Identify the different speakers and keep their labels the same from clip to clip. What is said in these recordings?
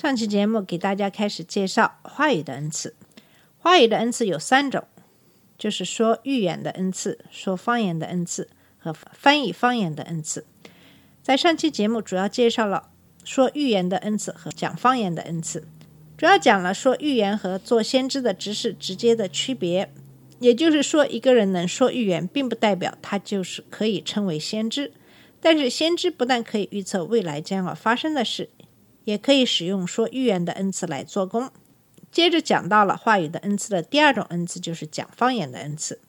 Speaker 1: 上期节目给大家开始介绍话语的恩赐。话语的恩赐有三种，就是说预言的恩赐、说方言的恩赐和翻译方言的恩赐。在上期节目主要介绍了说预言的恩赐和讲方言的恩赐，主要讲了说预言和做先知的知识直接的区别。也就是说，一个人能说预言，并不代表他就是可以称为先知。但是，先知不但可以预测未来将要发生的事，也可以使用说预言的恩赐来做工。接着讲到了话语的恩赐的第二种恩赐，就是讲方言的恩赐。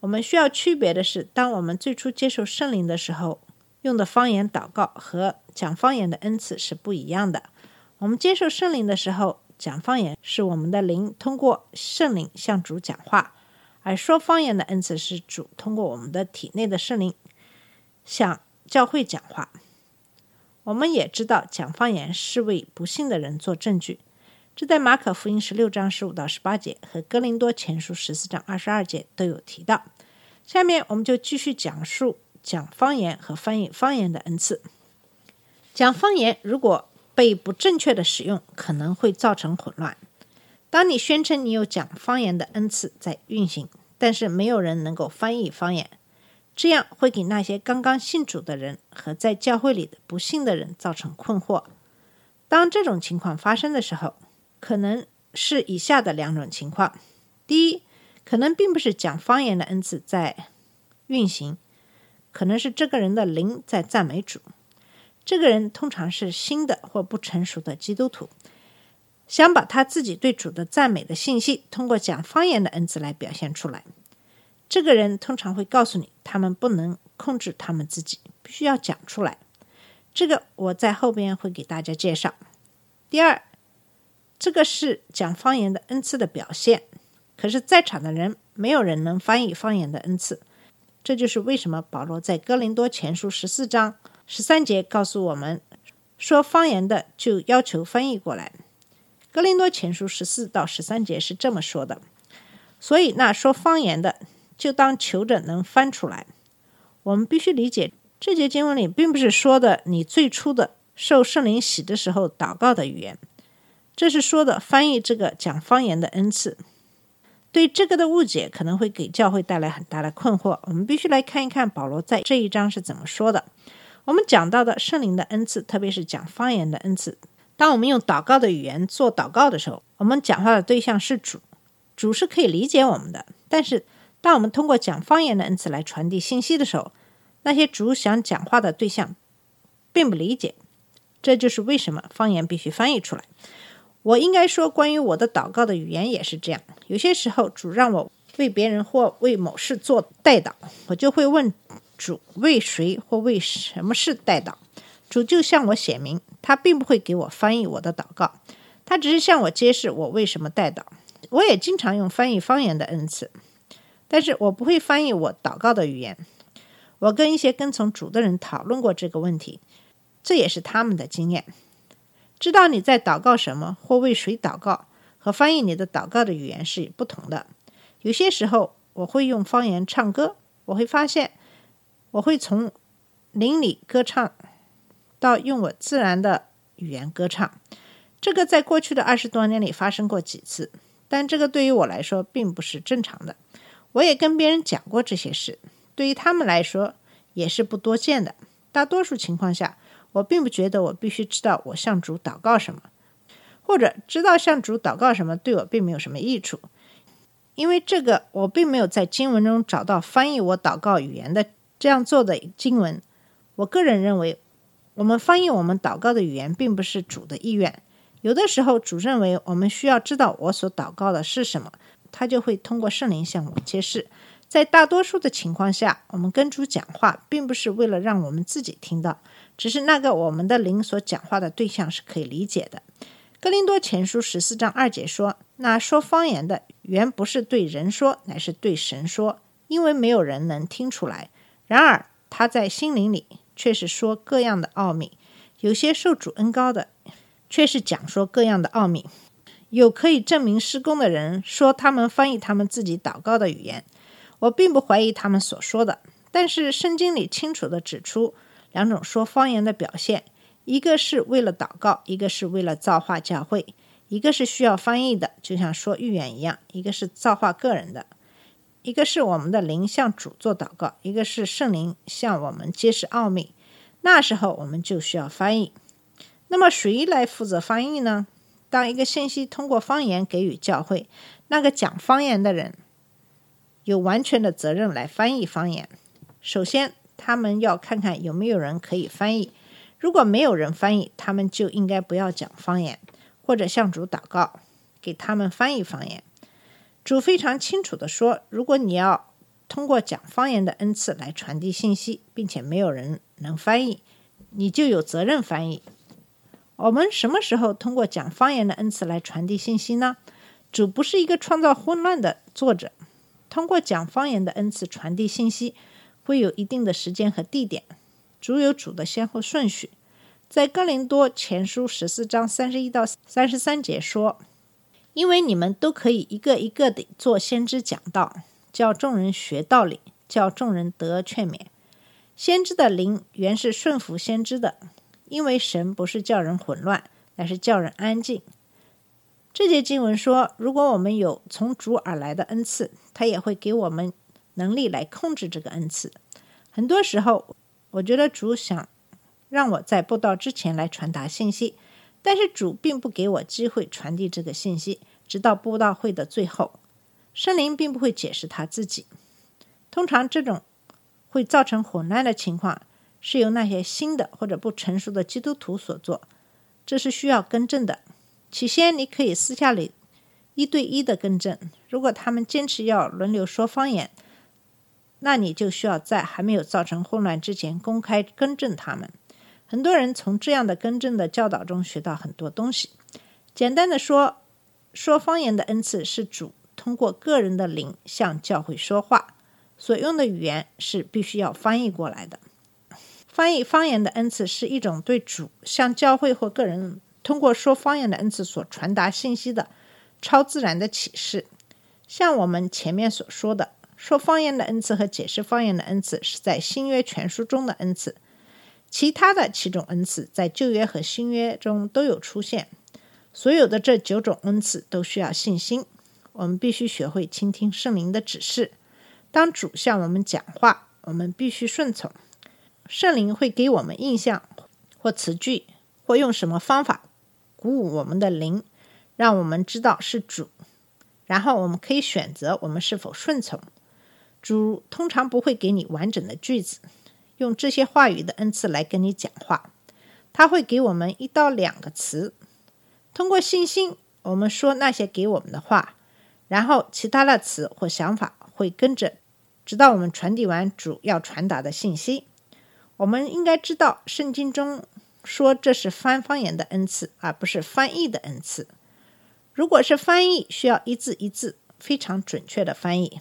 Speaker 1: 我们需要区别的是，当我们最初接受圣灵的时候，用的方言祷告和讲方言的恩赐是不一样的。我们接受圣灵的时候，讲方言是我们的灵通过圣灵向主讲话，而说方言的恩赐是主通过我们的体内的圣灵向教会讲话。我们也知道，讲方言是为不信的人做证据，这在马可福音十六章十五到十八节和哥林多前书十四章二十二节都有提到。下面我们就继续讲述讲方言和翻译方言的恩赐。讲方言如果被不正确的使用，可能会造成混乱。当你宣称你有讲方言的恩赐在运行，但是没有人能够翻译方言，这样会给那些刚刚信主的人和在教会里的不信的人造成困惑。当这种情况发生的时候，可能是以下的两种情况：第一，可能并不是讲方言的恩赐在运行，可能是这个人的灵在赞美主。这个人通常是新的或不成熟的基督徒，想把他自己对主的赞美的信息通过讲方言的恩赐来表现出来。这个人通常会告诉你，他们不能控制他们自己，必须要讲出来。这个我在后边会给大家介绍。第二，这个是讲方言的恩赐的表现，可是，在场的人没有人能翻译方言的恩赐。这就是为什么保罗在哥林多前书十四章十三节告诉我们，说方言的就要求翻译过来。哥林多前书十四到十三节是这么说的，所以那说方言的。就当求着能翻出来。我们必须理解，这节经文里并不是说的你最初的受圣灵洗的时候祷告的语言，这是说的翻译这个讲方言的恩赐。对这个的误解可能会给教会带来很大的困惑。我们必须来看一看保罗在这一章是怎么说的。我们讲到的圣灵的恩赐，特别是讲方言的恩赐。当我们用祷告的语言做祷告的时候，我们讲话的对象是主，主是可以理解我们的，但是。当我们通过讲方言的恩赐来传递信息的时候，那些主想讲话的对象并不理解。这就是为什么方言必须翻译出来。我应该说，关于我的祷告的语言也是这样。有些时候，主让我为别人或为某事做代祷，我就会问主为谁或为什么事代祷。主就向我写明，他并不会给我翻译我的祷告，他只是向我揭示我为什么代祷。我也经常用翻译方言的恩赐。但是我不会翻译我祷告的语言。我跟一些跟从主的人讨论过这个问题，这也是他们的经验。知道你在祷告什么或为谁祷告，和翻译你的祷告的语言是不同的。有些时候我会用方言唱歌，我会发现我会从邻里歌唱到用我自然的语言歌唱。这个在过去的二十多年里发生过几次，但这个对于我来说并不是正常的。我也跟别人讲过这些事，对于他们来说也是不多见的。大多数情况下，我并不觉得我必须知道我向主祷告什么，或者知道向主祷告什么对我并没有什么益处，因为这个我并没有在经文中找到翻译我祷告语言的这样做的经文。我个人认为，我们翻译我们祷告的语言并不是主的意愿。有的时候，主认为我们需要知道我所祷告的是什么。他就会通过圣灵向我们揭示。在大多数的情况下，我们跟主讲话，并不是为了让我们自己听到，只是那个我们的灵所讲话的对象是可以理解的。哥林多前书十四章二节说：“那说方言的，原不是对人说，乃是对神说，因为没有人能听出来。然而他在心灵里却是说各样的奥秘。有些受主恩高的，却是讲说各样的奥秘。有可以证明施工的人说他们翻译他们自己祷告的语言。我并不怀疑他们所说的，但是圣经里清楚地指出两种说方言的表现。”一个是为了祷告，一个是为了造化教会，一个是需要翻译的，就像说预言一样；一个是造化个人的，一个是我们的灵向主做祷告，一个是圣灵向我们揭示奥秘。那时候我们就需要翻译。那么谁来负责翻译呢？当一个信息通过方言给予教会，那个讲方言的人有完全的责任来翻译方言。首先，他们要看看有没有人可以翻译。如果没有人翻译，他们就应该不要讲方言，或者向主祷告，给他们翻译方言。主非常清楚地说：“如果你要通过讲方言的恩赐来传递信息，并且没有人能翻译，你就有责任翻译。”我们什么时候通过讲方言的恩赐来传递信息呢？主不是一个创造混乱的作者，通过讲方言的恩赐传递信息，会有一定的时间和地点。主有主的先后顺序，在哥林多前书十四章三十一到三十三节说：“因为你们都可以一个一个的做先知讲道，叫众人学道理，叫众人得劝勉。先知的灵原是顺服先知的，因为神不是叫人混乱，乃是叫人安静。”这节经文说：“如果我们有从主而来的恩赐，他也会给我们能力来控制这个恩赐。很多时候。”我觉得主想让我在布道之前来传达信息，但是主并不给我机会传递这个信息，直到布道会的最后，圣灵并不会解释他自己。通常这种会造成混乱的情况，是由那些新的或者不成熟的基督徒所做，这是需要更正的。起先你可以私下里一对一的更正，如果他们坚持要轮流说方言。那你就需要在还没有造成混乱之前公开更正他们。很多人从这样的更正的教导中学到很多东西。简单的说，说方言的恩赐是主通过个人的灵向教会说话，所用的语言是必须要翻译过来的。翻译方言的恩赐是一种对主向教会或个人通过说方言的恩赐所传达信息的超自然的启示。像我们前面所说的。说方言的恩赐和解释方言的恩赐是在新约全书中的恩赐，其他的七种恩赐在旧约和新约中都有出现。所有的这九种恩赐都需要信心，我们必须学会倾听圣灵的指示。当主向我们讲话，我们必须顺从。圣灵会给我们印象或词句，或用什么方法鼓舞我们的灵，让我们知道是主，然后我们可以选择我们是否顺从。主通常不会给你完整的句子，用这些话语的恩赐来跟你讲话。他会给我们一到两个词，通过信心，我们说那些给我们的话，然后其他的词或想法会跟着，直到我们传递完主要传达的信息。我们应该知道，圣经中说这是翻方言的恩赐，而不是翻译的恩赐。如果是翻译，需要一字一字非常准确的翻译。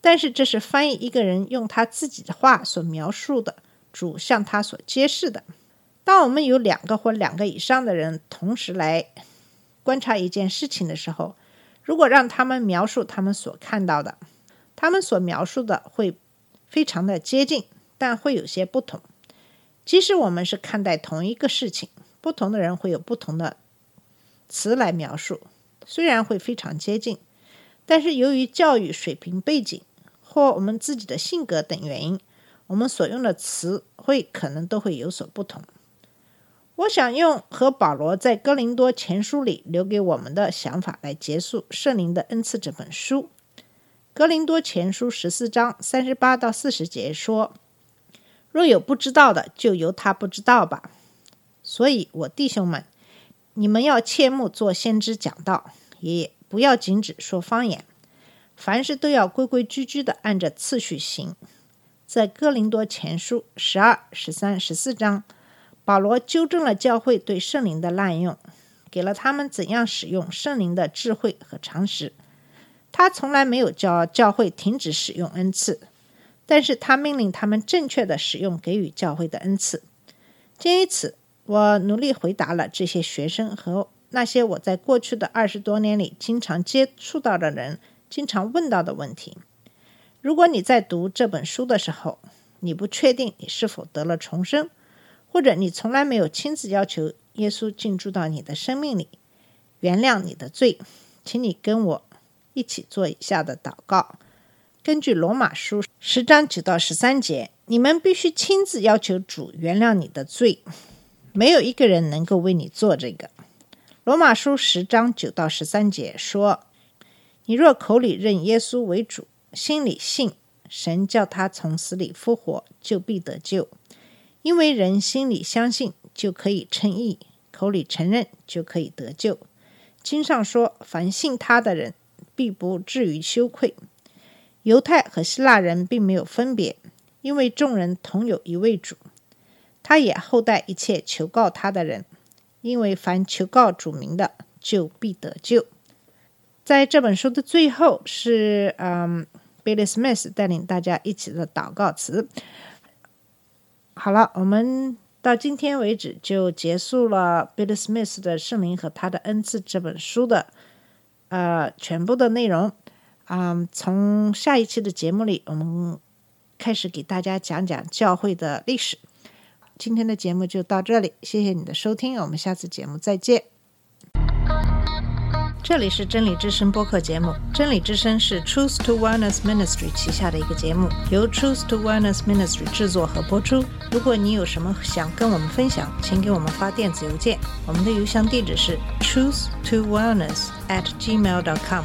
Speaker 1: 但是这是翻译一个人用他自己的话所描述的主向他所揭示的。当我们有两个或两个以上的人同时来观察一件事情的时候，如果让他们描述他们所看到的，他们所描述的会非常的接近，但会有些不同。即使我们是看待同一个事情，不同的人会有不同的词来描述，虽然会非常接近，但是由于教育水平背景。或我们自己的性格等原因，我们所用的词汇可能都会有所不同。我想用和保罗在哥林多前书里留给我们的想法来结束《圣灵的恩赐》这本书。哥林多前书十四章三十八到四十节说：“若有不知道的，就由他不知道吧。所以，我弟兄们，你们要切莫做先知讲道，也不要仅止说方言。”凡事都要规规矩矩的按着次序行。在哥林多前书十二、十三、十四章，保罗纠正了教会对圣灵的滥用。给了他们怎样使用圣灵的智慧和常识。他从来没有叫教会停止使用恩赐，但是他命令他们正确的使用给予教会的恩赐。鉴于此，我努力回答了这些学生和那些我在过去的二十多年里经常接触到的人经常问到的问题。如果你在读这本书的时候，你不确定你是否得了重生，或者你从来没有亲自要求耶稣进驻到你的生命里，原谅你的罪，请你跟我一起做以下的祷告。根据罗马书十章九到十三节，你们必须亲自要求主原谅你的罪，没有一个人能够为你做这个。罗马书十章九到十三节说：“你若口里认耶稣为主，心里信神叫他从死里复活，就必得救。因为人心里相信，就可以称义；口里承认，就可以得救。经上说：凡信他的人，必不至于羞愧。犹太和希腊人并没有分别，因为众人同有一位主。他也厚待一切求告他的人，因为凡求告主名的，就必得救。在这本书的最后是嗯。Billy Smith 带领大家一起的祷告词。好了，我们到今天为止就结束了 Billy Smith 的《圣灵和他的恩赐》这本书的呃全部的内容。嗯，从下一期的节目里，我们开始给大家讲讲教会的历史。今天的节目就到这里，谢谢你的收听，我们下次节目再见。这里是真理之声播客节目。真理之声是 Truth to Wellness Ministry 旗下的一个节目，由 Truth to Wellness Ministry 制作和播出。如果你有什么想跟我们分享，请给我们发电子邮件，我们的邮箱地址是 truth to wellness at gmail dot com。